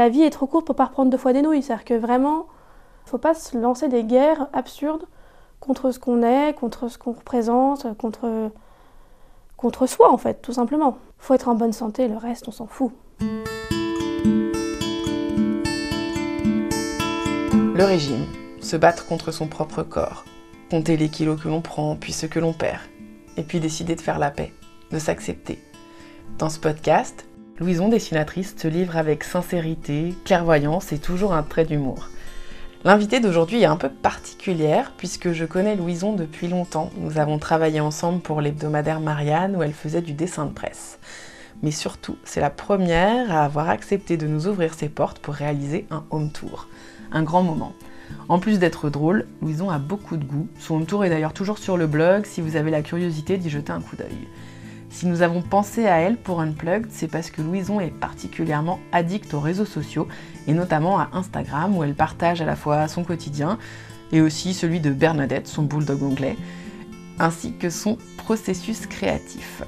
la vie est trop courte pour pas reprendre deux fois des nouilles. C'est-à-dire que vraiment, faut pas se lancer des guerres absurdes contre ce qu'on est, contre ce qu'on représente, contre, contre soi en fait, tout simplement. Faut être en bonne santé, le reste on s'en fout. Le régime, se battre contre son propre corps, compter les kilos que l'on prend, puis ceux que l'on perd, et puis décider de faire la paix, de s'accepter. Dans ce podcast, Louison, dessinatrice, se livre avec sincérité, clairvoyance et toujours un trait d'humour. L'invitée d'aujourd'hui est un peu particulière puisque je connais Louison depuis longtemps. Nous avons travaillé ensemble pour l'hebdomadaire Marianne où elle faisait du dessin de presse. Mais surtout, c'est la première à avoir accepté de nous ouvrir ses portes pour réaliser un home tour. Un grand moment. En plus d'être drôle, Louison a beaucoup de goût. Son home tour est d'ailleurs toujours sur le blog si vous avez la curiosité d'y jeter un coup d'œil. Si nous avons pensé à elle pour Unplugged, c'est parce que Louison est particulièrement addict aux réseaux sociaux, et notamment à Instagram, où elle partage à la fois son quotidien et aussi celui de Bernadette, son bulldog anglais, ainsi que son processus créatif.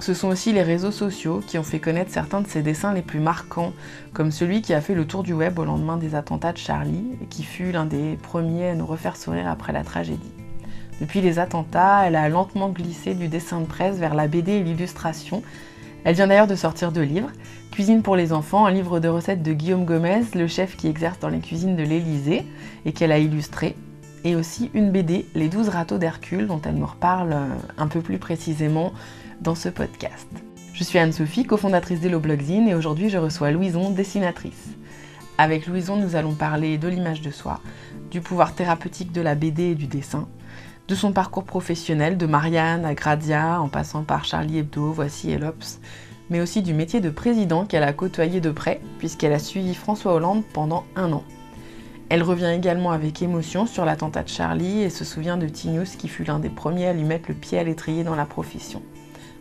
Ce sont aussi les réseaux sociaux qui ont fait connaître certains de ses dessins les plus marquants, comme celui qui a fait le tour du web au lendemain des attentats de Charlie, et qui fut l'un des premiers à nous refaire sourire après la tragédie. Depuis les attentats, elle a lentement glissé du dessin de presse vers la BD et l'illustration. Elle vient d'ailleurs de sortir deux livres. Cuisine pour les enfants, un livre de recettes de Guillaume Gomez, le chef qui exerce dans les cuisines de l'Élysée et qu'elle a illustré. Et aussi une BD, Les douze râteaux d'Hercule, dont elle nous reparle euh, un peu plus précisément dans ce podcast. Je suis Anne-Sophie, cofondatrice d'Hello Blogzine, et aujourd'hui je reçois Louison, dessinatrice. Avec Louison, nous allons parler de l'image de soi, du pouvoir thérapeutique de la BD et du dessin, de son parcours professionnel, de Marianne à Gradia, en passant par Charlie Hebdo, Voici Elops, mais aussi du métier de président qu'elle a côtoyé de près, puisqu'elle a suivi François Hollande pendant un an. Elle revient également avec émotion sur l'attentat de Charlie et se souvient de Tinius qui fut l'un des premiers à lui mettre le pied à l'étrier dans la profession.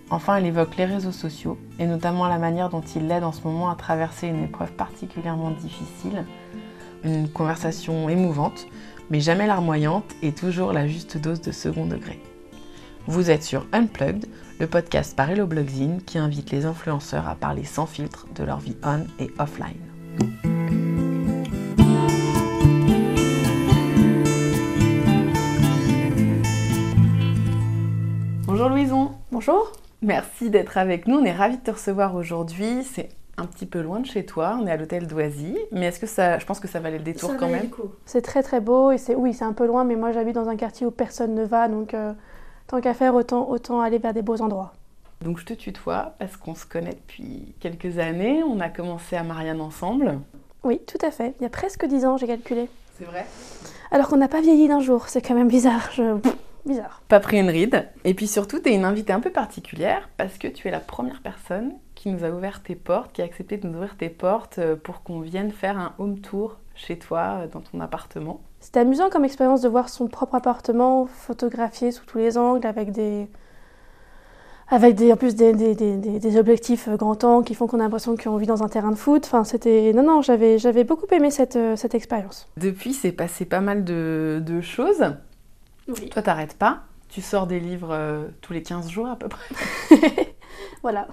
Enfin, elle évoque les réseaux sociaux, et notamment la manière dont ils l'aident en ce moment à traverser une épreuve particulièrement difficile, une conversation émouvante, mais jamais larmoyante et toujours la juste dose de second degré. Vous êtes sur Unplugged, le podcast par Hello Blogzine qui invite les influenceurs à parler sans filtre de leur vie on et offline. Bonjour Louison. Bonjour. Merci d'être avec nous. On est ravis de te recevoir aujourd'hui. C'est un petit peu loin de chez toi. On est à l'hôtel d'Oisy. Mais est-ce que ça, je pense que ça valait le détour quand même C'est très très beau et c'est oui, c'est un peu loin, mais moi j'habite dans un quartier où personne ne va, donc euh, tant qu'à faire, autant autant aller vers des beaux endroits. Donc je te tutoie parce qu'on se connaît depuis quelques années? On a commencé à Marianne ensemble. Oui, tout à fait. Il y a presque dix ans, j'ai calculé. C'est vrai? Alors qu'on n'a pas vieilli d'un jour, c'est quand même bizarre. Je... Bizarre. Pas pris une ride. Et puis surtout, tu es une invitée un peu particulière parce que tu es la première personne qui nous a ouvert tes portes, qui a accepté de nous ouvrir tes portes euh, pour qu'on vienne faire un home tour chez toi, euh, dans ton appartement. C'était amusant comme expérience de voir son propre appartement photographié sous tous les angles avec des. Avec des, en plus des, des, des, des objectifs euh, grand temps qui font qu'on a l'impression qu'on vit dans un terrain de foot. Enfin, c'était. Non, non, j'avais, j'avais beaucoup aimé cette, cette expérience. Depuis, c'est passé pas mal de, de choses. Oui. Toi, t'arrêtes pas. Tu sors des livres euh, tous les 15 jours à peu près. voilà.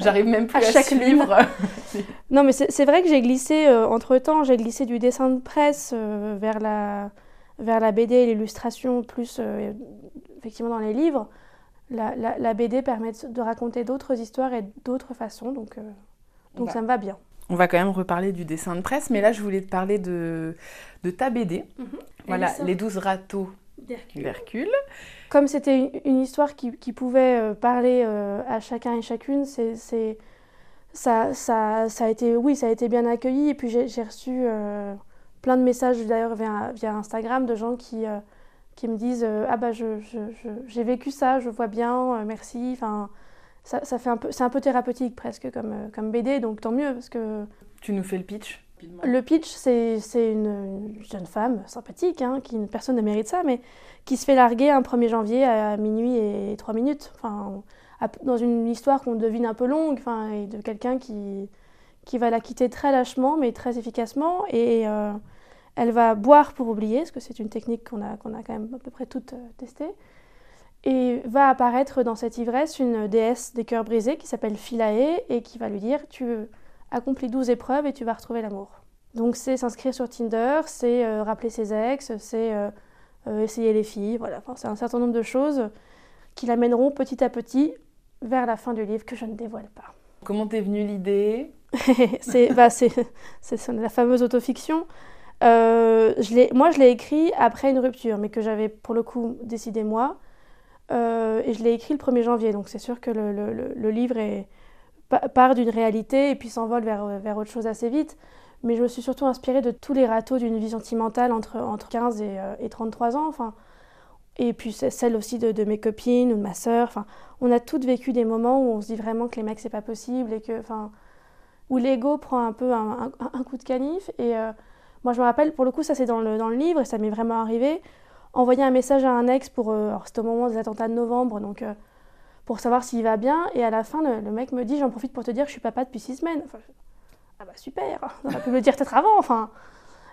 J'arrive même plus À à, chaque suivre. Non, mais c'est vrai que j'ai glissé, euh, entre-temps, j'ai glissé du dessin de presse euh, vers, la, vers la BD et l'illustration, plus euh, effectivement dans les livres. La, la- la BD permet de, de raconter d'autres histoires et d'autres façons, donc, donc Bah. ça me va bien. On va quand même reparler du dessin de presse, mais là, je voulais te parler de, de ta BD. Voilà, Les 12 râteaux d'Hercule. Comme c'était une, histoire qui, pouvait euh, parler euh, à chacun et chacune, c'est, ça, a été, oui, ça a été bien accueilli. Et puis j'ai, reçu euh, plein de messages d'ailleurs via, Instagram de gens qui, qui me disent ah bah j'ai vécu ça, je vois bien, merci. Enfin, ça, ça fait un peu, c'est un peu thérapeutique presque comme, comme BD, donc tant mieux parce que Tu nous fais le pitch? Le pitch, c'est une, une jeune femme sympathique, hein, qui personne ne mérite ça, mais qui se fait larguer un 1er janvier à minuit et 3 minutes. Enfin, dans une histoire qu'on devine un peu longue, enfin, et de quelqu'un qui, qui va la quitter très lâchement, mais très efficacement. Et euh, elle va boire pour oublier, parce que c'est une technique qu'on a, a quand même à peu près toutes euh, testée. Et va apparaître dans cette ivresse une déesse des cœurs brisés qui s'appelle Philae et qui va lui dire Tu accomplis 12 épreuves et tu vas retrouver l'amour. Donc c'est s'inscrire sur Tinder, c'est euh, rappeler ses ex, c'est euh, euh, essayer les filles, voilà. Enfin, c'est un certain nombre de choses qui l'amèneront petit à petit vers la fin du livre que je ne dévoile pas. Comment t'es venue l'idée? C'est, bah, la fameuse autofiction. je moi, je l'ai écrit après une rupture, mais que j'avais pour le coup décidé moi. et je l'ai écrit le 1er janvier, donc c'est sûr que le, le, le livre est, part d'une réalité et puis s'envole vers, vers autre chose assez vite. Mais je me suis surtout inspirée de tous les râteaux d'une vie sentimentale entre, entre 15 et, et 33 ans. Enfin, et puis celle aussi de, de, mes copines ou de ma sœur. Enfin, on a toutes vécu des moments où on se dit vraiment que les mecs, c'est pas possible et que, enfin, où l'ego prend un peu un, un, coup de canif. Et euh, moi, je me rappelle, pour le coup, ça c'est dans le, dans le livre et ça m'est vraiment arrivé. Envoyer un message à un ex pour. Euh, c'était au moment des attentats de novembre, donc. Euh, pour savoir s'il va bien. Et à la fin, le, le mec me dit J'en profite pour te dire que je suis papa depuis six semaines. Ah bah super, on aurait pu me le dire peut-être avant. Enfin.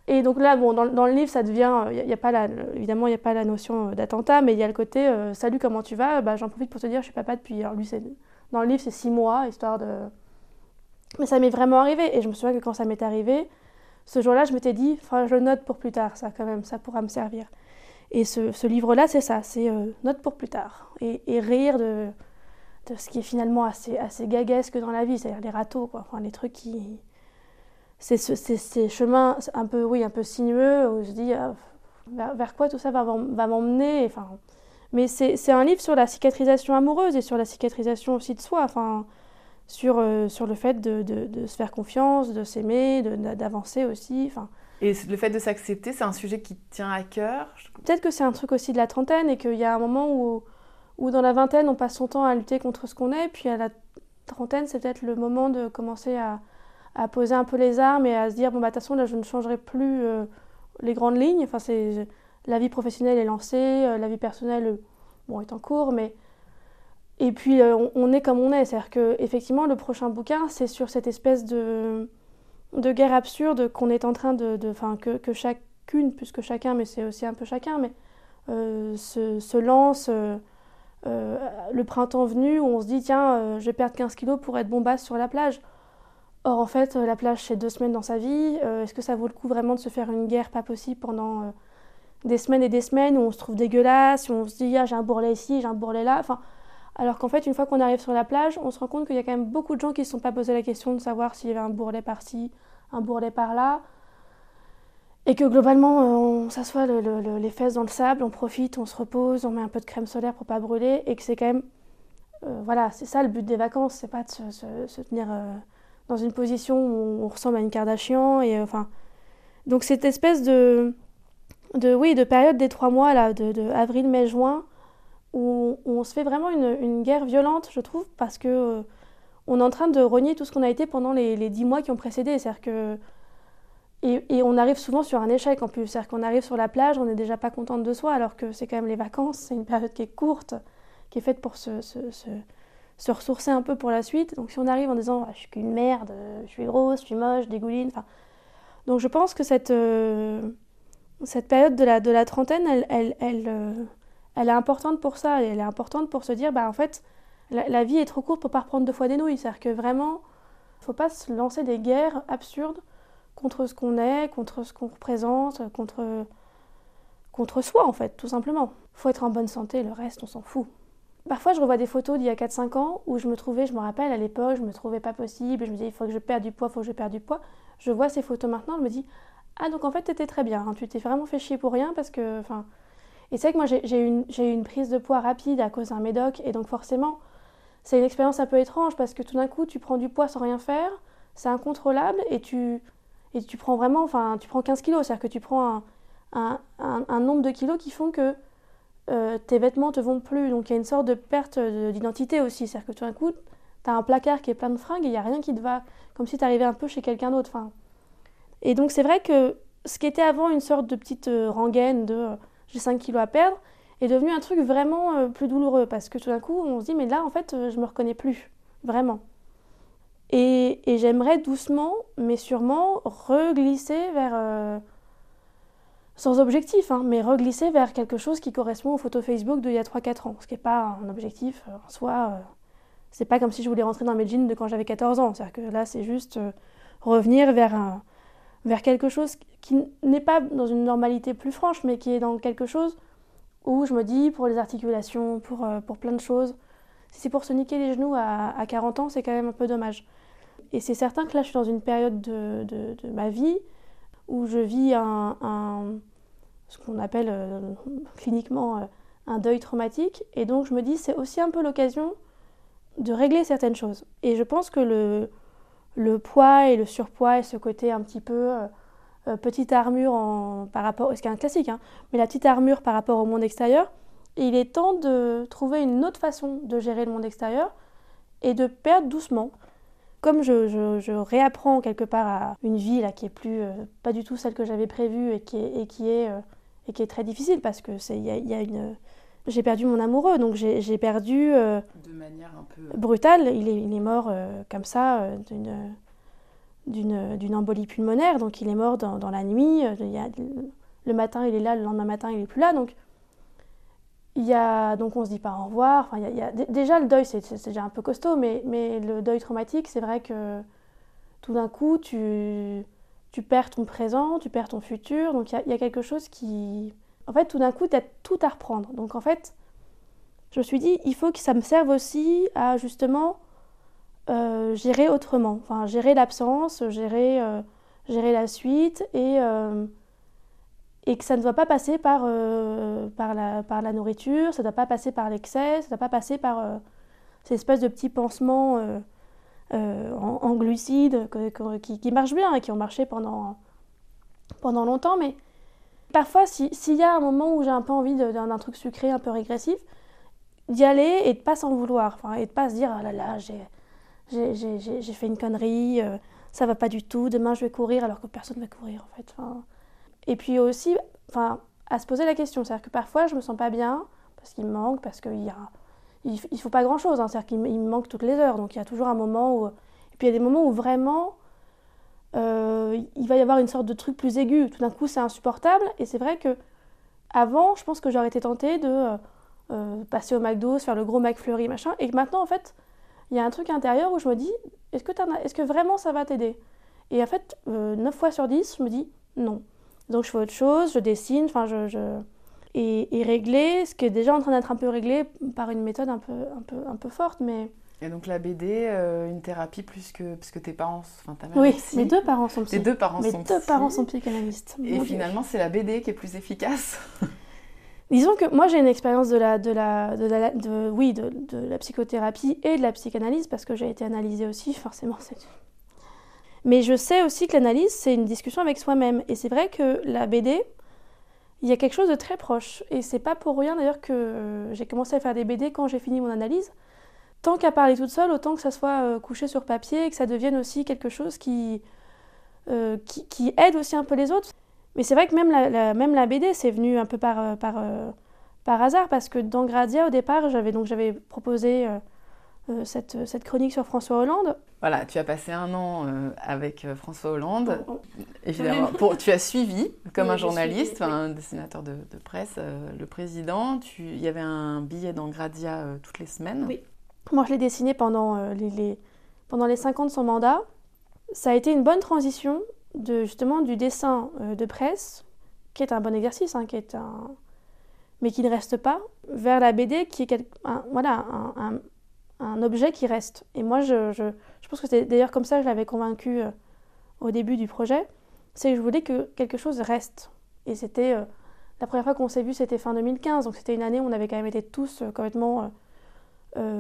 Et donc là, bon, dans, dans le livre, ça devient, il y a pas la, évidemment, il n'y a pas la notion d'attentat, mais il y a le côté euh, salut, comment tu vas? Bah, J'en profite pour te dire, je suis papa depuis. Alors lui, c'est dans le livre, c'est six mois, histoire de. Mais ça m'est vraiment arrivé. Et je me souviens que quand ça m'est arrivé, ce jour-là, je m'étais dit, je note pour plus tard, ça quand même, ça pourra me servir. Et ce, ce livre-là, c'est ça, c'est euh, note pour plus tard. Et rire de, de, ce qui est finalement assez, assez gaguesque dans la vie, c'est-à-dire les râteaux, quoi. Enfin, les trucs qui c'est ce, ces chemins un peu, oui, un peu sinueux où je dis euh, vers, vers, quoi tout ça va, va m'emmener. Enfin, mais c'est un livre sur la cicatrisation amoureuse et sur la cicatrisation aussi de soi. Enfin, sur, euh, sur le fait de, de, de, se faire confiance, de s'aimer, d'avancer aussi. Enfin, et le fait de s'accepter, c'est un sujet qui tient à cœur? Peut-être que c'est un truc aussi de la trentaine et qu'il y a un moment où, où dans la vingtaine, on passe son temps à lutter contre ce qu'on est, puis à la trentaine, c'est peut-être le moment de commencer à, poser un peu les armes et à se dire bon bah de toute façon là je ne changerai plus euh, les grandes lignes. Enfin c'est la vie professionnelle est lancée, euh, la vie personnelle euh, bon est en cours, mais et puis on, est comme on est. C'est-à-dire que effectivement le prochain bouquin c'est sur cette espèce de guerre absurde qu'on est en train de, enfin que, chacune plus que chacun, mais c'est aussi un peu chacun, mais se, lance. Le printemps venu où on se dit tiens je vais perdre 15 kilos pour être bombasse sur la plage Or, en fait, euh, la plage, c'est deux semaines dans sa vie. Euh, est-ce que ça vaut le coup vraiment de se faire une guerre pas possible pendant euh, des semaines et des semaines où on se trouve dégueulasse, où on se dit ah, j'ai un bourrelet ici, j'ai un bourrelet là enfin, Alors qu'en fait, une fois qu'on arrive sur la plage, on se rend compte qu'il y a quand même beaucoup de gens qui ne se sont pas posé la question de savoir s'il y avait un bourrelet par-ci, un bourrelet par-là. Et que globalement, on s'assoit le, le, les fesses dans le sable, on profite, on se repose, on met un peu de crème solaire pour pas brûler, et que c'est quand même. voilà, c'est ça le but des vacances, c'est pas de se, tenir dans une position où on ressemble à une Kardashian. Et, euh, enfin, donc cette espèce de, de, oui, de période des trois mois, là, de, avril, mai, juin, où, on se fait vraiment une, guerre violente, je trouve, parce que euh, on est en train de renier tout ce qu'on a été pendant les, les dix mois qui ont précédé. C'est-à-dire que et, on arrive souvent sur un échec en plus. C'est-à-dire qu'on arrive sur la plage, on n'est déjà pas contente de soi, alors que c'est quand même les vacances, c'est une période qui est courte, qui est faite pour se, ressourcer un peu pour la suite. Donc si on arrive en disant ah, je suis qu'une merde, je suis grosse, je suis moche, je dégouline, enfin. Donc je pense que cette, euh, période de la, trentaine, euh, elle, est importante pour ça. Elle est importante pour se dire bah en fait, la, la vie est trop courte pour pas reprendre deux fois des nouilles. C'est-à-dire que vraiment, il faut pas se lancer des guerres absurdes contre ce qu'on est, contre ce qu'on représente, contre, contre soi en fait, tout simplement. Faut être en bonne santé, le reste on s'en fout. Parfois, je revois des photos d'il y a 4-5 ans où je me trouvais, je me rappelle à l'époque, je me trouvais pas possible, je me disais il faut que je perde du poids, il faut que je perde du poids. Je vois ces photos maintenant, je me dis ah donc en fait t'étais très bien, hein. tu t'es vraiment fait chier pour rien parce que enfin et c'est que moi j'ai eu une, une prise de poids rapide à cause d'un médoc et donc forcément c'est une expérience un peu étrange parce que tout d'un coup tu prends du poids sans rien faire, c'est incontrôlable et tu et tu prends vraiment enfin tu prends 15 kilos, c'est-à-dire que tu prends un, nombre de kilos qui font que euh, tes vêtements te vont plus. Donc il y a une sorte de perte d'identité aussi. C'est-à-dire que tout d'un coup, tu as un placard qui est plein de fringues et il n'y a rien qui te va. Comme si tu arrivais un peu chez quelqu'un d'autre. Enfin, et donc c'est vrai que ce qui était avant une sorte de petite euh, rengaine de euh, j'ai 5 kilos à perdre est devenu un truc vraiment plus douloureux. Parce que tout d'un coup, on se dit mais là en fait, je me reconnais plus. Vraiment. Et, j'aimerais doucement, mais sûrement, reglisser vers sans objectif, hein, mais reglisser vers quelque chose qui correspond aux photos Facebook d'il y a 3-4 ans, ce qui n'est pas un objectif euh, en soi c'est pas comme si je voulais rentrer dans mes jeans de quand j'avais 14 ans. C'est-à-dire que là, c'est juste euh, revenir vers, vers quelque chose qui n'est pas dans une normalité plus franche, mais qui est dans quelque chose où je me dis, pour les articulations, pour, euh, pour plein de choses, si c'est pour se niquer les genoux à 40 ans, c'est quand même un peu dommage. Et c'est certain que là, je suis dans une période de, de, ma vie où je vis un ce qu'on appelle euh, cliniquement euh, un deuil traumatique. Et donc, je me dis, c'est aussi un peu l'occasion de régler certaines choses. Et je pense que le, le poids et le surpoids et ce côté un petit peu euh, petite armure en, par rapport, ce qui est un classique, hein, mais la petite armure par rapport au monde extérieur, il est temps de trouver une autre façon de gérer le monde extérieur et de perdre doucement comme je, réapprends quelque part à une vie là, qui est plus euh, pas du tout celle que j'avais prévue et qui est, et qui est, euh, et qui est très difficile parce que c'est il y, a, une j'ai perdu mon amoureux donc j'ai perdu euh, de manière un peu brutale il est, il est mort comme ça d'une d'une embolie pulmonaire. Donc il est mort dans, dans la nuit il y a, le matin il est là le lendemain matin il est plus là. Donc il y a, donc on se dit pas au revoir. Enfin, il y a, déjà le deuil, c'est déjà un peu costaud, mais, mais le deuil traumatique, c'est vrai que tout d'un coup, tu, tu perds ton présent, tu perds ton futur. Donc il y, a, quelque chose qui... En fait, tout d'un coup, tu as tout à reprendre. Donc en fait, je me suis dit, il faut que ça me serve aussi à justement euh, gérer autrement. Enfin, gérer l'absence, gérer, euh, gérer la suite et... Euh, et que ça ne doit pas passer par, euh, par, la, par la nourriture, ça ne doit pas passer par l'excès, ça ne doit pas passer par euh, ces espèces de petits pansements euh, en, glucides qui, marchent bien et qui ont marché pendant, pendant longtemps. Mais parfois, s'il y a un moment où j'ai un peu envie d'un truc sucré, un peu régressif, d'y aller et de pas s'en vouloir, et de pas se dire, ah là là, j'ai fait une connerie, ça va pas du tout, demain je vais courir alors que personne ne va courir en fait. Et puis aussi, enfin, à se poser la question. C'est-à-dire que parfois, je me sens pas bien parce qu'il me manque, parce qu'il y il, faut pas grand-chose. Hein. C'est-à-dire qu'il me manque toutes les heures. Donc il y a toujours un moment où, et puis il y a des moments où vraiment, euh, il va y avoir une sorte de truc plus aigu. Tout d'un coup, c'est insupportable. Et c'est vrai que avant, je pense que j'aurais été tentée de euh, euh, passer au McDo, faire le gros McFlurry, machin. Et que maintenant, en fait, il y a un truc intérieur où je me dis, est-ce que, vraiment ça va t'aider? Et en fait, 9 fois sur 10, je me dis, non. Donc je fais autre chose, je dessine, enfin je, je... Et, et, régler, ce qui est déjà en train d'être un peu réglé par une méthode un peu, un peu, un peu forte, mais... Et donc la BD, euh, une thérapie plus que parce que tes parents, enfin ta mère Oui, mes deux parents sont psy. Tes deux parents mes sont deux parents sont psychanalystes. Et finalement, c'est la BD qui est plus efficace. Disons que moi j'ai une expérience de la, de la, de la, de, oui, de, de, la psychothérapie et de la psychanalyse parce que j'ai été analysée aussi, forcément c'est mais je sais aussi que l'analyse, c'est une discussion avec soi-même. Et c'est vrai que la BD, il y a quelque chose de très proche. Et c'est pas pour rien d'ailleurs que j'ai commencé à faire des BD quand j'ai fini mon analyse. Tant qu'à parler toute seule, autant que ça soit euh, couché sur papier et que ça devienne aussi quelque chose qui, euh, qui, qui, aide aussi un peu les autres. Mais c'est vrai que même la, même la BD, c'est venu un peu par, euh, par, par hasard parce que dans Gradia, au départ, j'avais donc j'avais proposé euh, cette, cette, chronique sur François Hollande. Voilà, tu as passé un an euh, avec euh, François Hollande. Oh, oh. Évidemment, pour, tu as suivi, comme un journaliste, un dessinateur de, de presse, le président. Il y avait un billet dans Gradia toutes les semaines. Oui. Moi, je l'ai dessiné pendant, les, les, pendant les cinq ans de son mandat. Ça a été une bonne transition de, justement du dessin de presse, qui est un bon exercice, hein, qui est un... mais qui ne reste pas, vers la BD, qui est un, voilà, un un objet qui reste. Et moi, je, je, je pense que c'est d'ailleurs comme ça que je l'avais convaincu euh, au début du projet, c'est que je voulais que quelque chose reste. Et c'était euh, la première fois qu'on s'est vu, c'était fin 2015, donc c'était une année où on avait quand même été tous euh, complètement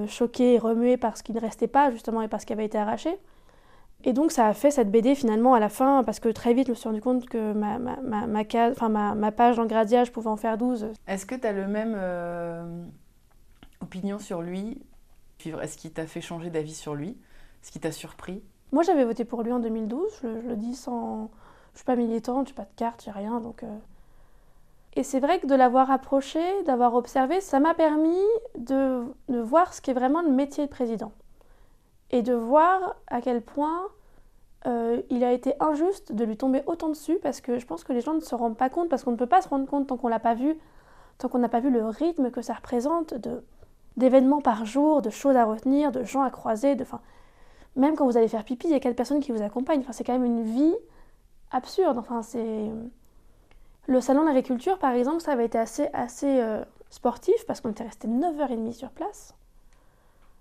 choqués et remués par ce qui ne restait pas justement et par ce qui avait été arraché. Et donc ça a fait cette BD finalement à la fin, parce que très vite je me suis rendu compte que ma, ma, ma, ma, ma page dans Gradia, je pouvais en faire 12. Est-ce que tu as le même opinion sur lui est-ce qui t'a fait changer d'avis sur lui Ce qui t'a surpris? Moi, j'avais voté pour lui en 2012. Je, le dis sans. Je suis pas militante, je pas de carte, j'ai rien. Donc, euh. Et c'est vrai que de l'avoir approché, d'avoir observé, ça m'a permis de, de, voir ce qu'est vraiment le métier de président. Et de voir à quel point euh, il a été injuste de lui tomber autant dessus, parce que je pense que les gens ne se rendent pas compte, parce qu'on ne peut pas se rendre compte tant qu'on l'a pas vu, tant qu'on n'a pas vu le rythme que ça représente de d'événements par jour, de choses à retenir, de gens à croiser, de, enfin, même quand vous allez faire pipi, il y a quatre personnes qui vous accompagnent. Enfin, c'est quand même une vie absurde. Enfin, c'est le salon d'agriculture, par exemple, ça avait été assez, assez euh, sportif parce qu'on était resté 9h30 sur place.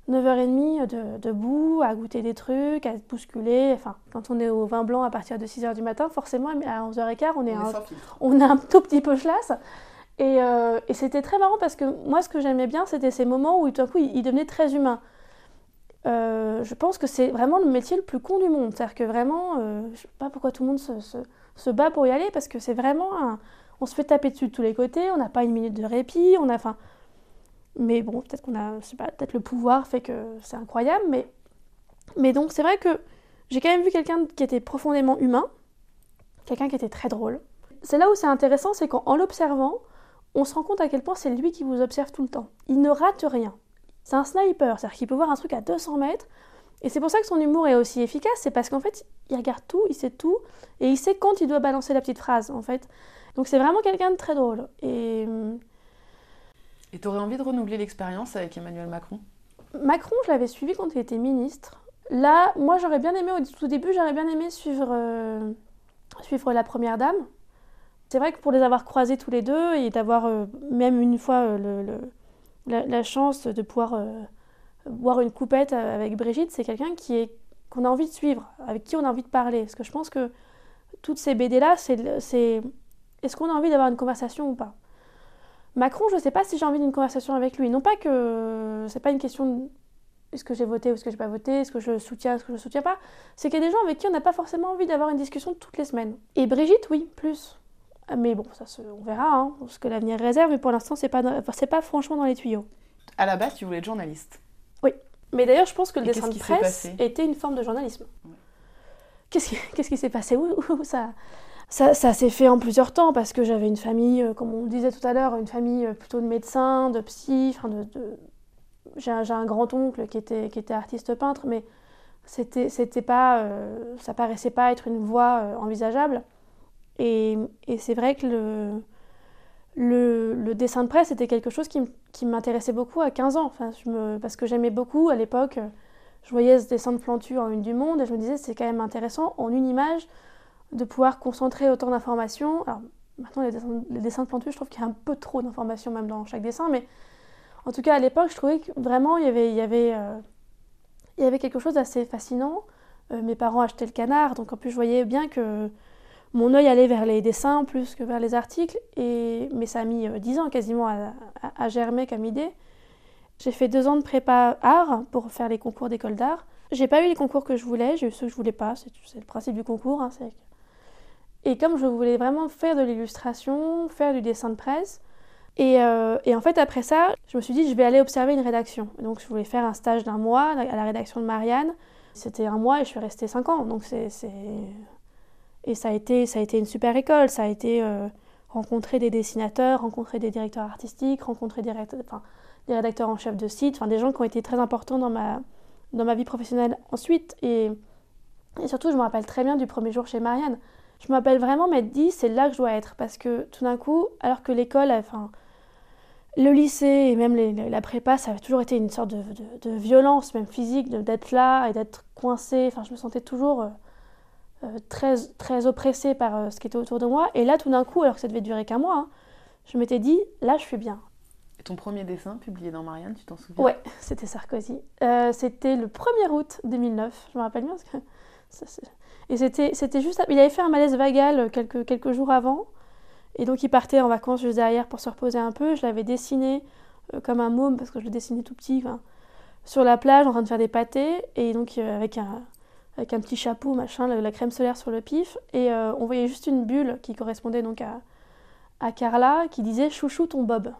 9h30 de, debout, à goûter des trucs, à se bousculer. Enfin, quand on est au vin blanc à partir de 6h du matin, forcément, à 11h15, on est, un, on est un tout petit peu chlasse. Et, euh, et c'était très marrant parce que moi, ce que j'aimais bien, c'était ces moments où tout à coup, il, devenait très humain. Euh, je pense que c'est vraiment le métier le plus con du monde. C'est-à-dire que vraiment, euh, je ne sais pas pourquoi tout le monde se, bat pour y aller, parce que c'est vraiment un... On se fait taper dessus de tous les côtés, on n'a pas une minute de répit, on a... Enfin, mais bon, peut-être qu'on a, je sais pas, peut-être le pouvoir fait que c'est incroyable, mais donc c'est vrai que j'ai quand même vu quelqu'un qui était profondément humain, quelqu'un qui était très drôle. C'est là où c'est intéressant, c'est qu'en l'observant, on se rend compte à quel point c'est lui qui vous observe tout le temps. Il ne rate rien. C'est un sniper, c'est-à-dire qu'il peut voir un truc à 200 mètres, et c'est pour ça que son humour est aussi efficace, c'est parce qu'en fait, il regarde tout, il sait tout, et il sait quand il doit balancer la petite phrase, en fait. Donc c'est vraiment quelqu'un de très drôle. Et hum, et tu aurais envie de renouveler l'expérience avec Emmanuel Macron? Macron, je l'avais suivi quand il était ministre. Là, moi, j'aurais bien aimé, au tout début, j'aurais bien aimé suivre, euh, suivre la Première Dame. C'est vrai que pour les avoir croisés tous les deux et d'avoir euh, même une fois euh, le, la, chance de pouvoir boire une coupette avec Brigitte, c'est quelqu'un qui est qu'on a envie de suivre, avec qui on a envie de parler. Parce que je pense que toutes ces BD-là, c'est est-ce qu'on a envie d'avoir une conversation ou pas? Macron, je ne sais pas si j'ai envie d'une conversation avec lui. Non pas que c'est pas une question de est-ce que j'ai voté ou est-ce que j'ai pas voté, est-ce que je soutiens, est-ce que je ne soutiens pas. C'est qu'il y a des gens avec qui on n'a pas forcément envie d'avoir une discussion toutes les semaines. Et Brigitte, oui, plus. Mais bon, ça on verra hein, ce que l'avenir réserve. Mais pour l'instant, c'est pas, c'est pas franchement dans les tuyaux. À la base, tu voulais être journaliste. Oui. Mais d'ailleurs, je pense que le dessin de presse était une forme de journalisme. Qu'est-ce qui, qu'est-ce qui s'est passé? Où, ça ça, s'est fait en plusieurs temps parce que j'avais une famille, euh, comme on disait tout à l'heure, une famille euh, plutôt de médecins, de psy. de, de... J'ai un, grand-oncle qui était, qui était artiste peintre, mais c'était, c'était pas, euh, ça paraissait pas être une voie envisageable. Et, c'est vrai que le, dessin de presse était quelque chose qui, m'intéressait beaucoup à 15 ans. Enfin, parce que j'aimais beaucoup à l'époque. Je voyais ce dessin de planture en une du monde et je me disais c'est quand même intéressant en une image de pouvoir concentrer autant d'informations. Alors maintenant, les dessins, de plantus, je trouve qu'il y a un peu trop d'informations même dans chaque dessin, mais en tout cas à l'époque, je trouvais que vraiment il y avait, euh, quelque chose d'assez fascinant. Euh, mes parents achetaient le canard, donc en plus je voyais bien que mon œil allait vers les dessins plus que vers les articles, et... mais ça a mis euh, dix ans quasiment à, germer comme idée. J'ai fait deux ans de prépa art pour faire les concours d'école d'art. J'ai pas eu les concours que je voulais, j'ai eu ceux que je voulais pas, c'est le principe du concours. Hein, et comme je voulais vraiment faire de l'illustration, faire du dessin de presse, et, euh, et, en fait après ça, je me suis dit je vais aller observer une rédaction. Donc je voulais faire un stage d'un mois à la rédaction de Marianne. C'était un mois et je suis restée cinq ans. Donc c'est, Et ça a, été, ça a été une super école. Ça a été euh, rencontrer des dessinateurs, rencontrer des directeurs artistiques, rencontrer des, rédacteurs en chef de site, enfin, des gens qui ont été très importants dans ma, dans ma vie professionnelle ensuite. Et, et surtout, je me rappelle très bien du premier jour chez Marianne je m'appelle vraiment m'être dit c'est là que je dois être parce que tout d'un coup alors que l'école enfin le lycée et même la prépa ça a toujours été une sorte de, de, violence même physique d'être là et d'être coincée enfin je me sentais toujours euh, très très oppressée par euh, ce qui était autour de moi et là tout d'un coup alors que ça devait durer qu'un mois hein, je m'étais dit là je suis bien et ton premier dessin publié dans Marianne tu t'en souviens? Ouais c'était Sarkozy c'était le 1er août 2009 je me rappelle bien parce que ça, et c'était, c'était juste. Il avait fait un malaise vagal quelques, quelques jours avant. Et donc il partait en vacances juste derrière pour se reposer un peu. Je l'avais dessiné euh, comme un môme parce que je le dessinais tout petit. sur la plage en train de faire des pâtés. Et donc euh, avec, un, avec un petit chapeau, machin, la, crème solaire sur le pif. Et euh, on voyait juste une bulle qui correspondait donc à, à Carla qui disait Chouchou ton Bob.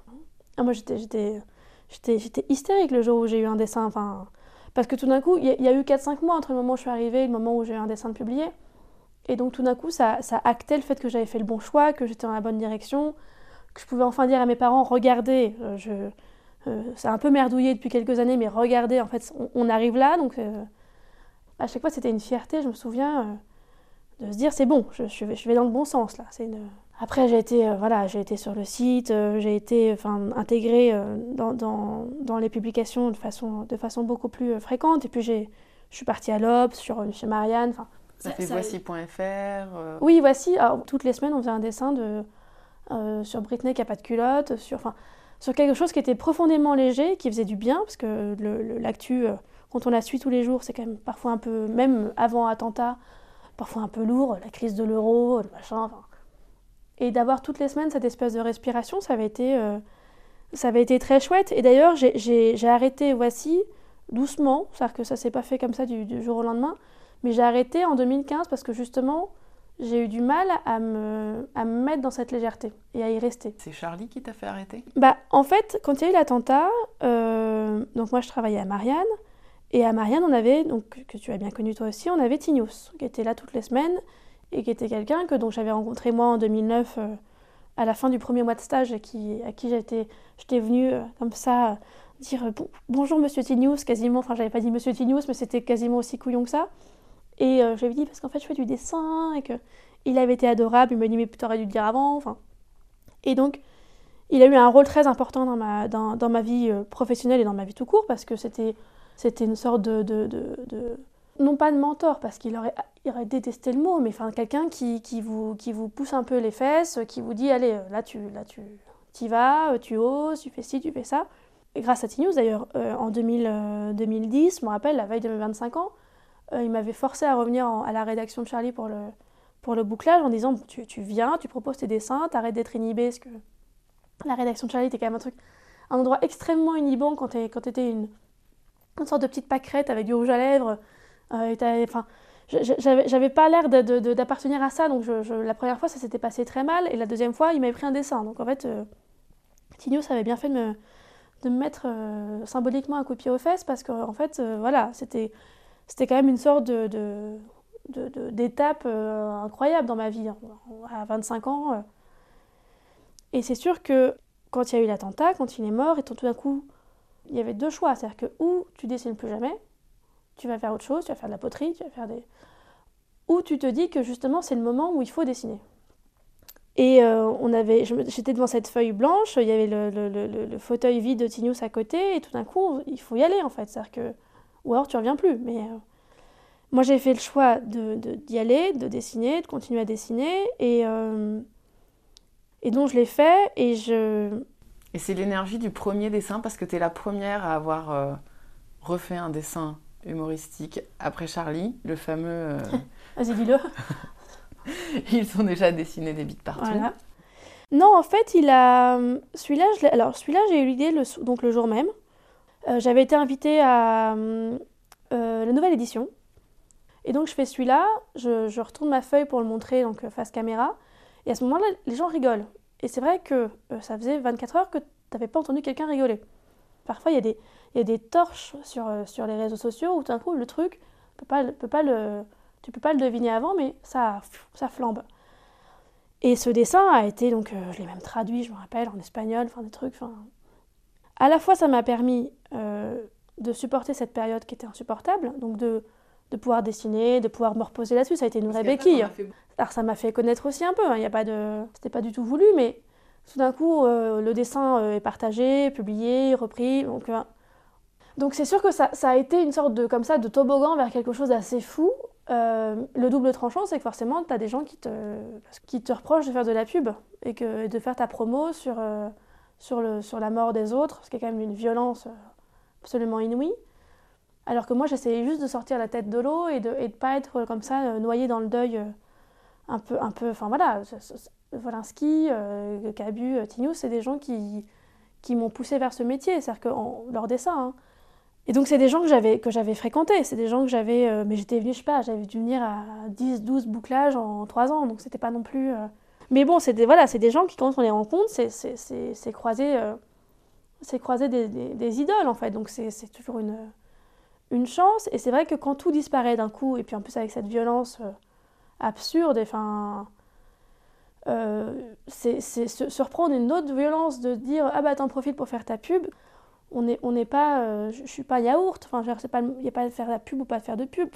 Ah, moi j'étais, j'étais, j'étais, j'étais hystérique le jour où j'ai eu un dessin. Enfin, parce que tout d'un coup, il y, a eu 4-5 mois entre le moment où je suis arrivée et le moment où j'ai eu un dessin de publié. Et donc tout d'un coup, ça, ça, actait le fait que j'avais fait le bon choix, que j'étais dans la bonne direction, que je pouvais enfin dire à mes parents, regardez, euh, je, euh, c'est un peu merdouillé depuis quelques années, mais regardez, en fait, on, arrive là. Donc euh, à chaque fois, c'était une fierté, je me souviens, de se dire, c'est bon, je, je, vais, je, vais, dans le bon sens là. C'est une... Après, j'ai été, voilà, j'ai été sur le site, j'ai été enfin, intégrée dans, dans, dans, les publications de façon, de façon beaucoup plus fréquente. Et puis, j'ai, je suis partie à l'Obs, sur, chez Marianne. Enfin, ça, fait voici.fr Oui, voici. toutes les semaines, on faisait un dessin de, sur Britney qui n'a pas de culotte, sur, enfin, sur quelque chose qui était profondément léger, qui faisait du bien, parce que l'actu, quand on la suit tous les jours, c'est quand même parfois un peu, même avant attentat, parfois un peu lourd, la crise de l'euro, le machin. Enfin, et d'avoir toutes les semaines cette espèce de respiration, ça avait été, euh, ça avait été très chouette. Et d'ailleurs, j'ai arrêté Voici doucement, c'est-à-dire que ça s'est pas fait comme ça du, jour au lendemain, mais j'ai arrêté en 2015 parce que justement, j'ai eu du mal à me, à me mettre dans cette légèreté et à y rester. C'est Charlie qui t'a fait arrêter? Bah, en fait, quand il y a eu l'attentat, euh, donc moi je travaillais à Marianne, et à Marianne, on avait, donc, que tu as bien connu toi aussi, on avait Tignous, qui était là toutes les semaines, et qui était quelqu'un que donc j'avais rencontré moi en 2009 euh, à la fin du premier mois de stage à qui j'étais j'étais venue euh, comme ça dire euh, bonjour monsieur Tignous quasiment. Enfin j'avais pas dit monsieur Tignous mais c'était quasiment aussi couillon que ça. Et je lui ai dit parce qu'en fait je fais du dessin et que il avait été adorable il m'a dit mais t'aurais dû le dire avant enfin. Et donc il a eu un rôle très important dans ma, dans, dans ma vie professionnelle et dans ma vie tout court parce que c'était c'était une sorte de, de, de non pas de mentor, parce qu'il aurait, il aurait détesté le mot, mais enfin quelqu'un qui, qui, vous, qui vous pousse un peu les fesses, qui vous dit allez, là tu là tu y vas, tu oses, tu fais ci, tu fais ça. Grâce à T-News d'ailleurs, euh, en 2000, 2010, je me rappelle, la veille de mes 25 ans, euh, il m'avait forcé à revenir à la rédaction de Charlie pour le, pour le bouclage en disant tu, tu viens, tu proposes tes dessins, t'arrêtes d'être inhibé, parce que la rédaction de Charlie était quand même un truc, un endroit extrêmement inhibant quand t'étais une, une sorte de petite pâquerette avec du rouge à lèvres euh, enfin, j'avais pas l'air d'appartenir à ça, donc la première fois ça s'était passé très mal, et la deuxième fois il m'avait pris un dessin. Donc en fait, euh, ça avait bien fait de me, mettre euh, symboliquement un coup de pied aux fesses, parce que en fait, voilà, c'était quand même une sorte de, d'étape incroyable dans ma vie, hein, à 25 ans. Et c'est sûr que quand il y a eu l'attentat, quand il est mort, et tout d'un coup, il y avait deux choix, c'est-à-dire que ou tu dessines plus jamais, tu vas faire autre chose, tu vas faire de la poterie, tu vas faire des... Ou tu te dis que justement c'est le moment où il faut dessiner. Et euh, on avait, j'étais devant cette feuille blanche, il y avait le, fauteuil vide de Tinius à côté, et tout d'un coup, il faut y aller en fait. C'est-à-dire que, ou alors tu reviens plus. Mais euh, moi, j'ai fait le choix de, d'y aller, de dessiner, de continuer à dessiner, et, euh, et donc je l'ai fait, et je. Et c'est l'énergie du premier dessin, parce que tu es la première à avoir refait un dessin humoristique après Charlie, le fameux. Euh, Vas-y, dis-le. Ils sont déjà dessinés des bites partout. Non, en fait, il a. Celui-là, je alors celui-là, j'ai eu l'idée le... donc le jour même. Euh, j'avais été invitée à euh, la nouvelle édition. Et donc, je fais celui-là, je, je, retourne ma feuille pour le montrer donc face caméra. Et à ce moment-là, les gens rigolent. Et c'est vrai que ça faisait 24 heures que tu n'avais pas entendu quelqu'un rigoler. Parfois, il y a des, torches sur, euh, sur les réseaux sociaux où tout d'un coup le truc, peut pas, tu peux pas le deviner avant, mais ça, flambe. Et ce dessin a été, donc euh, je l'ai même traduit, je me rappelle, en espagnol, enfin des trucs. Enfin... À la fois, ça m'a permis euh, de supporter cette période qui était insupportable, donc de, de pouvoir dessiner, de pouvoir me reposer là-dessus. Ça a été une vraie béquille. Alors ça m'a fait connaître aussi un peu, hein. il y a pas de... c'était pas du tout voulu, mais tout d'un coup, le dessin est partagé, publié, repris. Donc donc c'est sûr que ça, a été une sorte de, comme ça, de toboggan vers quelque chose d'assez fou. Euh, le double tranchant, c'est que forcément, tu as des gens qui te, qui te reprochent de faire de la pub et que, de faire ta promo sur, euh, sur, le, sur la mort des autres, ce qui est quand même une violence euh, absolument inouïe. Alors que moi, j'essayais juste de sortir la tête de l'eau et de ne pas être comme ça, noyé dans le deuil un peu. Un peu enfin voilà, Volinsky, Cabu, Tignou, c'est des gens qui, qui m'ont poussé vers ce métier, c'est-à-dire que leur dessin. Hein, et donc, c'est des gens que j'avais, que j'avais fréquentés. C'est des gens que j'avais. Euh, mais j'étais venue, je sais pas, j'avais dû venir à 10, 12 bouclages en 3 ans. Donc, c'était pas non plus. Euh, mais bon, c'est des, voilà, c'est des gens qui, quand on les rencontre, c'est, c'est, c'est, croiser, euh, croiser des, des, idoles, en fait. Donc, c'est toujours une, une chance. Et c'est vrai que quand tout disparaît d'un coup, et puis en plus avec cette violence absurde, enfin. c'est, c'est se, reprendre une autre violence de dire Ah bah, t'en profites pour faire ta pub on n'est on pas euh, je, suis pas yaourt enfin il n'y a pas de faire la pub ou pas de faire de pub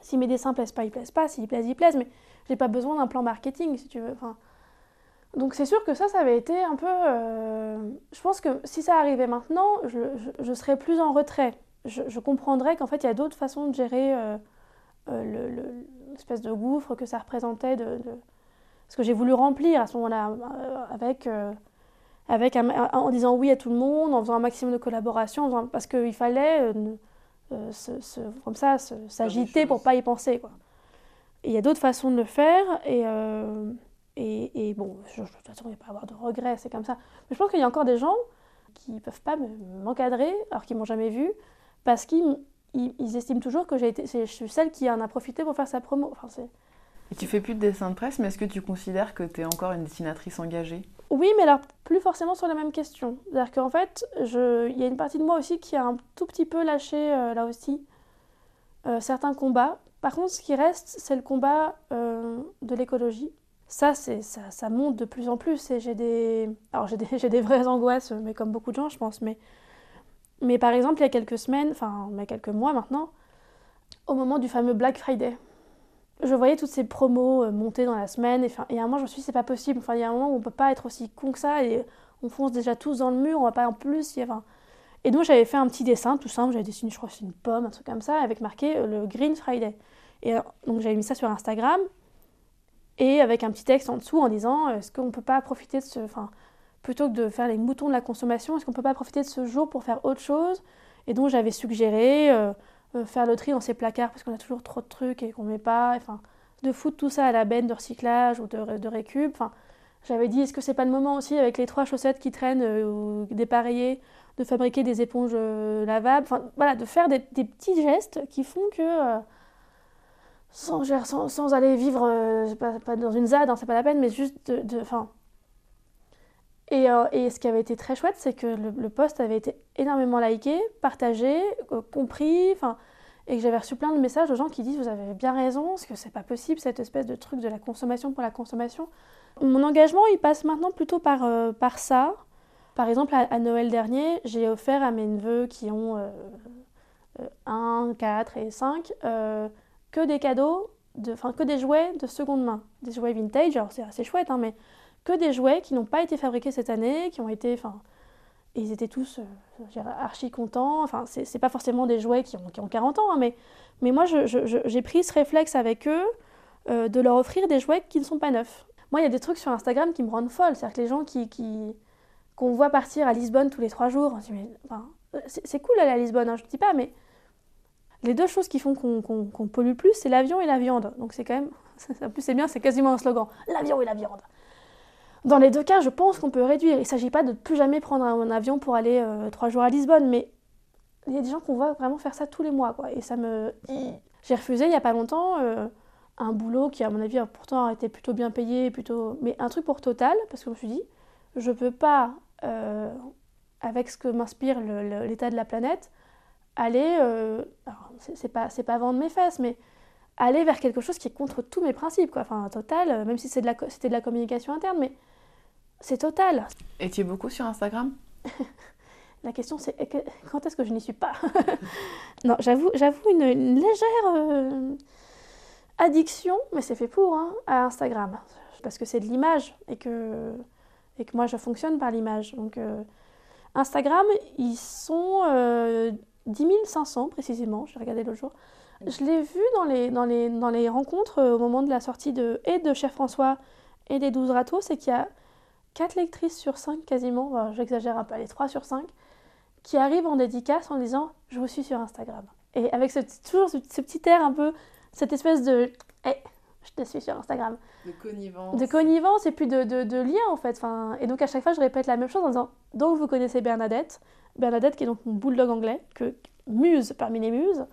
si mes dessins plaisent pas ils plaisent pas s'ils plaisent ils plaisent mais j'ai pas besoin d'un plan marketing si tu veux enfin Donc c'est sûr que ça, ça avait été un peu... je pense que si ça arrivait maintenant, je, serais plus en retrait. Je, comprendrais qu'en fait, il y a d'autres façons de gérer l'espèce de gouffre que ça représentait de ce que j'ai voulu remplir à ce moment-là, euh, avec, euh, avec en disant oui à tout le monde, en faisant un maximum de collaboration, parce qu'il fallait euh, comme ça s'agiter pour pas y penser. Quoi. il y a d'autres façons de le faire, et, et, et, bon, je, de toute façon, il n'y a pas à avoir de regrets, c'est comme ça. Mais je pense qu'il y a encore des gens qui ne peuvent pas m'encadrer, alors qu'ils m'ont jamais vu, parce qu'ils ils, estiment toujours que j'ai été, je suis celle qui en a profité pour faire sa promo. Enfin, et tu fais plus de dessin de presse, mais est-ce que tu considères que tu es encore une dessinatrice engagée? Oui, mais alors plus forcément sur la même question. C'est-à-dire qu'en fait, il y a une partie de moi aussi qui a un tout petit peu lâché, euh, là aussi, euh, certains combats. Par contre, ce qui reste, c'est le combat euh, de l'écologie. Ça, c'est, ça, ça, monte de plus en plus et j'ai des... Alors j'ai des, j'ai des vraies angoisses, mais comme beaucoup de gens, je pense. Mais, mais par exemple, il y a quelques semaines, enfin, il y a quelques mois maintenant, au moment du fameux Black Friday, je voyais toutes ces promos euh, monter dans la semaine et, à un moment je me suis dit c'est pas possible. Enfin il y a un moment où on peut pas être aussi con que ça et on fonce déjà tous dans le mur on va pas en plus et donc j'avais fait un petit dessin tout simple j'avais dessiné je crois c'est une pomme un truc comme ça avec marqué euh, le Green Friday. Et donc j'avais mis ça sur Instagram et avec un petit texte en dessous en disant est-ce qu'on peut pas profiter de ce plutôt que de faire les moutons de la consommation est-ce qu'on peut pas profiter de ce jour pour faire autre chose? Et donc j'avais suggéré euh, euh, faire le tri dans ses placards parce qu'on a toujours trop de trucs et qu'on met pas, enfin, de foutre tout ça à la benne de recyclage ou de, de récup. Enfin, j'avais dit, est-ce que c'est pas le moment aussi, avec les trois chaussettes qui traînent euh, ou dépareillées, de fabriquer des éponges euh, lavables? Enfin, voilà, de faire des, des, petits gestes qui font que, sans, sans, sans, aller vivre, pas, pas, dans une ZAD, hein, c'est pas la peine, mais juste de. de et, et, ce qui avait été très chouette, c'est que le, le, post avait été énormément liké, partagé, compris, enfin, et que j'avais reçu plein de messages de gens qui disent vous avez bien raison, parce que c'est pas possible cette espèce de truc de la consommation pour la consommation. Mon engagement, il passe maintenant plutôt par, euh, par ça. Par exemple, à, Noël dernier, j'ai offert à mes neveux qui ont euh, 1, euh, 4 et 5 euh, que des cadeaux, enfin que des jouets de seconde main, des jouets vintage, alors c'est assez chouette, hein, mais que des jouets qui n'ont pas été fabriqués cette année, qui ont été, enfin, ils étaient tous euh, archi contents. Enfin, c'est pas forcément des jouets qui ont, qui ont 40 ans, hein, mais, mais moi, j'ai pris ce réflexe avec eux euh, de leur offrir des jouets qui ne sont pas neufs. Moi, il y a des trucs sur Instagram qui me rendent folle. C'est-à-dire que les gens qui, qu'on voit partir à Lisbonne tous les trois jours, enfin, c'est cool aller à Lisbonne, hein, je ne dis pas, mais les deux choses qui font qu'on pollue plus, c'est l'avion et la viande. Donc c'est quand même, en plus c'est bien, c'est quasiment un slogan, l'avion et la viande. Dans les deux cas, je pense qu'on peut réduire. Il ne s'agit pas de plus jamais prendre un avion pour aller euh, trois jours à Lisbonne, mais il y a des gens qu'on voit vraiment faire ça tous les mois. Quoi. Et ça me. J'ai refusé il n'y a pas longtemps euh, un boulot qui, à mon avis, pourtant été plutôt bien payé, plutôt... mais un truc pour Total, parce que je me suis dit, je ne peux pas, euh, avec ce que m'inspire l'état de la planète, aller. c'est pas, pas vendre mes fesses, mais aller vers quelque chose qui est contre tous mes principes. Quoi. Enfin, Total, même si c'était de, de la communication interne, mais c'est total. Et tu es beaucoup sur Instagram? La question c'est quand est-ce que je n'y suis pas? Non, j'avoue, j'avoue une, légère euh, addiction, mais c'est fait pour, hein, à Instagram. Parce que c'est de l'image et que, et que moi je fonctionne par l'image. Donc euh, Instagram, ils sont euh, 10 500 précisément, j'ai regardé l'autre jour. Je l'ai vu dans les, dans, les, dans les rencontres euh, au moment de la sortie de, et de Cher François et des 12 râteaux, c'est qu'il y a 4 lectrices sur 5 quasiment, j'exagère un peu, les 3 sur 5, qui arrivent en dédicace en disant Je vous suis sur Instagram. Et avec ce, toujours ce, petit air un peu, cette espèce de hey, je te suis sur Instagram. De connivence. De connivence et puis de, de, lien en fait. Enfin, et donc à chaque fois, je répète la même chose en disant Donc vous connaissez Bernadette. Bernadette qui est donc mon bulldog anglais, que muse parmi les muses.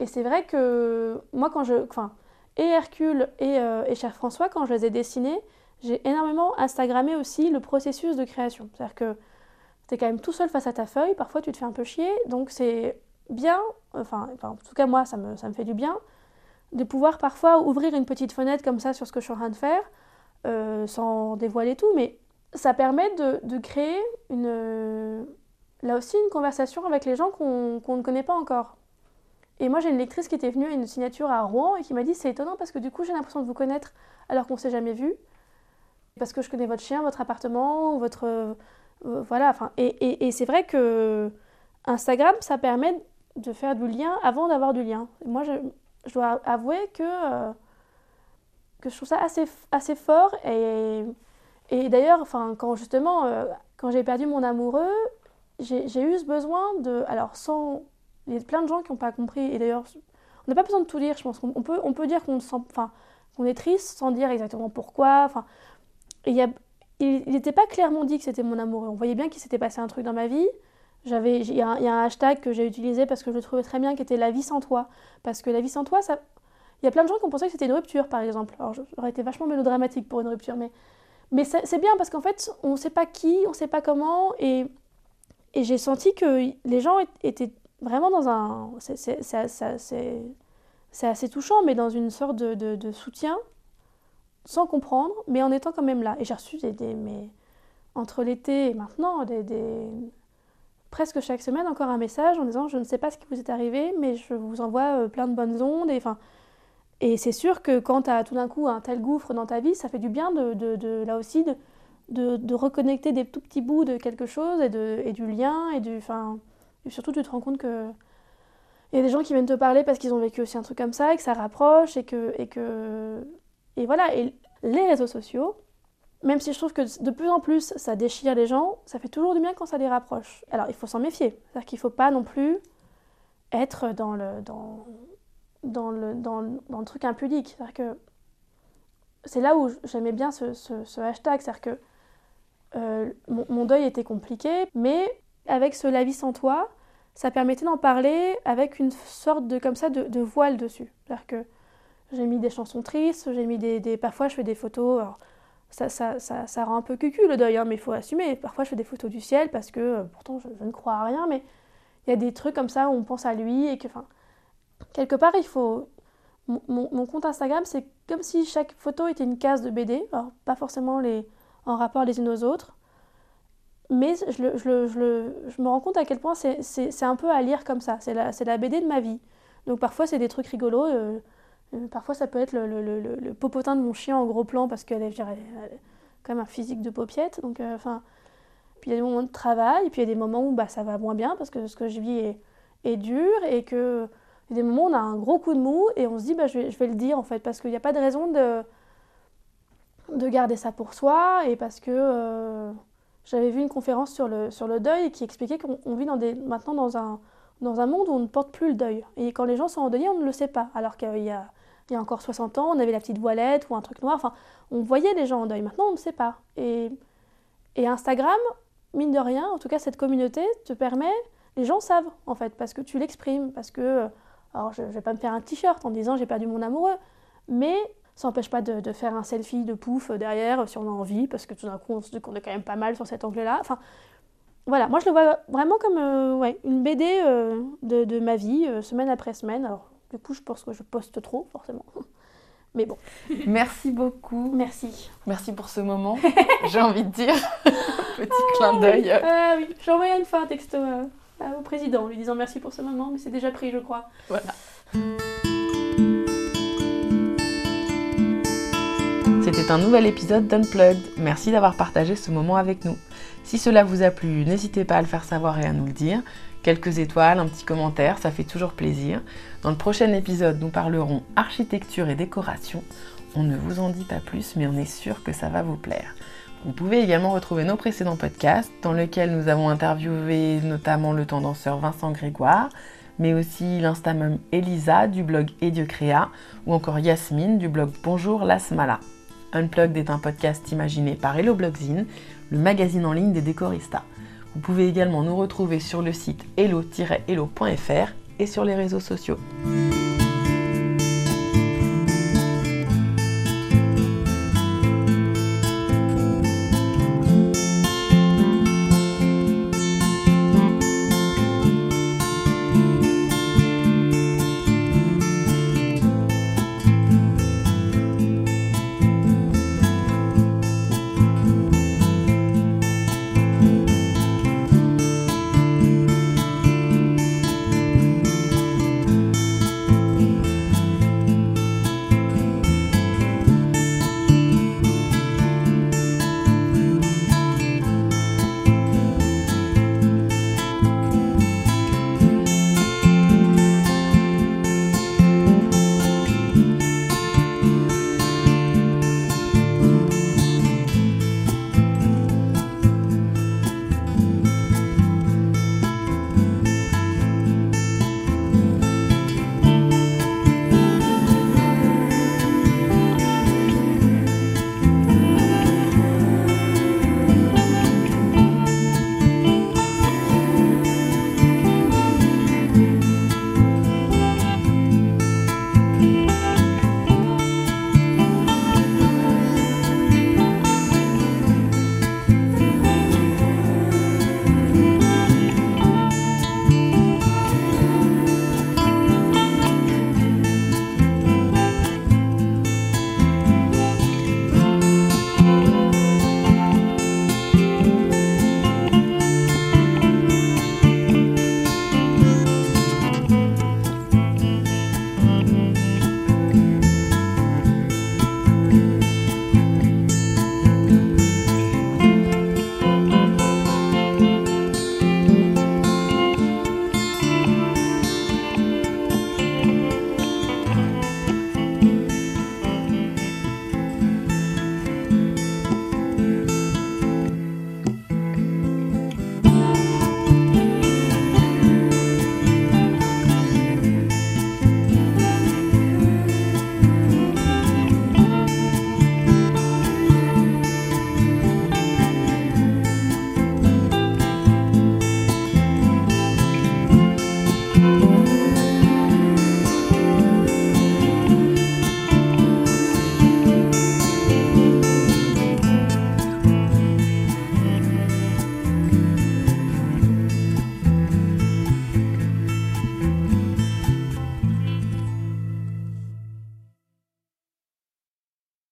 Et c'est vrai que moi, quand je. Enfin, et Hercule et, euh, et Cher François, quand je les ai dessinés, j'ai énormément Instagrammé aussi le processus de création. C'est-à-dire que tu es quand même tout seul face à ta feuille, parfois tu te fais un peu chier, donc c'est bien, enfin, en tout cas moi ça me, ça me fait du bien, de pouvoir parfois ouvrir une petite fenêtre comme ça sur ce que je suis en train de faire, euh, sans dévoiler tout, mais ça permet de, de, créer une, là aussi une conversation avec les gens qu'on ne connaît pas encore. Et moi j'ai une lectrice qui était venue à une signature à Rouen et qui m'a dit c'est étonnant parce que du coup j'ai l'impression de vous connaître alors qu'on ne s'est jamais vu. Parce que je connais votre chien, votre appartement, votre... euh, voilà, enfin, et, c'est vrai que Instagram, ça permet de faire du lien avant d'avoir du lien. Moi, je, dois avouer que, euh, que je trouve ça assez, assez fort. Et, et d'ailleurs, enfin, quand justement, euh, quand j'ai perdu mon amoureux, j'ai eu ce besoin de... Alors, sans... Il y a plein de gens qui n'ont pas compris. Et d'ailleurs, on n'a pas besoin de tout dire, je pense. qu'on on peut, on peut dire qu'on. Enfin, qu'on est triste sans dire exactement pourquoi. Enfin, y a- il n'était pas clairement dit que c'était mon amoureux. On voyait bien qu'il s'était passé un truc dans ma vie. J'avais, il y, a un- hashtag que j'ai utilisé parce que je le trouvais très bien, qui était la vie sans toi. Parce que la vie sans toi, ça, il y a plein de gens qui ont pensé que c'était une rupture, par exemple. Alors j'aurais été vachement mélodramatique pour une rupture, mais, mais c'est bien parce qu'en fait, on ne sait pas qui, on ne sait pas comment, et, et j'ai senti que les gens étaient vraiment dans un, c'est- assez touchant, mais dans une sorte de soutien sans comprendre, mais en étant quand même là. Et j'ai reçu entre l'été et maintenant, presque chaque semaine, encore un message en disant je ne sais pas ce qui vous est arrivé, mais je vous envoie euh, plein de bonnes ondes. Et, c'est sûr que quand tu as tout d'un coup un tel gouffre dans ta vie, ça fait du bien de, là aussi de, reconnecter des tout petits bouts de quelque chose et, du lien. Et, surtout, tu te rends compte que il y a des gens qui viennent te parler parce qu'ils ont vécu aussi un truc comme ça et que ça rapproche et que et voilà, et les réseaux sociaux, même si je trouve que de plus en plus ça déchire les gens, ça fait toujours du bien quand ça les rapproche. Alors il faut s'en méfier, c'est-à-dire qu'il ne faut pas non plus être dans le, dans, dans le, dans, dans le truc impudique. C'est-à-dire que c'est là où j'aimais bien ce, hashtag, c'est-à-dire que euh, mon, deuil était compliqué, mais avec ce La vie sans toi, ça permettait d'en parler avec une sorte de, comme ça, de voile dessus. C'est-à-dire que j'ai mis des chansons tristes, j'ai mis des, des- Parfois, je fais des photos. ça, ça, ça, ça rend un peu cucu le deuil, hein, mais il faut assumer. Parfois, je fais des photos du ciel parce que, euh, pourtant, je, ne crois à rien, mais il y a des trucs comme ça où on pense à lui et que, enfin, quelque part, il faut. Mon, mon- compte Instagram, c'est comme si chaque photo était une case de BD. Alors, pas forcément les, en rapport les unes aux autres. Mais je, le- je, le- je, le- je me rends compte à quel point c'est- un peu à lire comme ça. C'est la, la BD de ma vie. Donc parfois, c'est des trucs rigolos. euh, euh, parfois, ça peut être le, popotin de mon chien en gros plan parce qu'elle est, elle a quand même un physique de paupiette. Donc, euh, puis il y a des moments de travail, puis il y a des moments où bah, ça va moins bien parce que ce que je vis est, dur et que y a des moments où on a un gros coup de mou et on se dit bah, je, vais, le dire en fait parce qu'il n'y a pas de raison de, de garder ça pour soi et parce que euh, j'avais vu une conférence sur le, sur le deuil qui expliquait qu'on on vit maintenant dans un, dans un monde où on ne porte plus le deuil. Et quand les gens sont endeuillés, on ne le sait pas. Alors qu'il y a, il y a encore 60 ans, on avait la petite voilette ou un truc noir. Enfin, on voyait les gens en deuil. Maintenant, on ne sait pas. Et, Instagram, mine de rien, en tout cas cette communauté te permet, les gens savent en fait, parce que tu l'exprimes, parce que, alors je ne vais pas me faire un t-shirt en disant j'ai perdu mon amoureux, mais ça n'empêche pas de, faire un selfie de pouf derrière si on a envie, parce que tout d'un coup on se dit qu'on est quand même pas mal sur cet angle-là. Enfin, voilà, moi je le vois vraiment comme euh, ouais, une BD euh, de, ma vie, euh, semaine après semaine. Du coup, je pense que je poste trop, forcément. Mais bon, Merci beaucoup. merci. Merci pour ce moment. J'ai envie de dire. Petit clin d'œil. Ah oui, j'ai envoyé une fois un texto euh, au président lui disant merci pour ce moment, mais c'est déjà pris, je crois. Voilà. C'était un nouvel épisode d'Unplugged. Merci d'avoir partagé ce moment avec nous. Si cela vous a plu, n'hésitez pas à le faire savoir et à nous le dire. Quelques étoiles, un petit commentaire, ça fait toujours plaisir. Dans le prochain épisode, nous parlerons architecture et décoration. On ne vous en dit pas plus, mais on est sûr que ça va vous plaire. Vous pouvez également retrouver nos précédents podcasts dans lesquels nous avons interviewé notamment le tendanceur Vincent Grégoire, mais aussi l'instamum Elisa du blog Ediocrea ou encore Yasmine du blog Bonjour Lasmala. Unplugged est un podcast imaginé par Hello Blogzine, le magazine en ligne des décoristas. Vous pouvez également nous retrouver sur le site hello-hello.fr et sur les réseaux sociaux.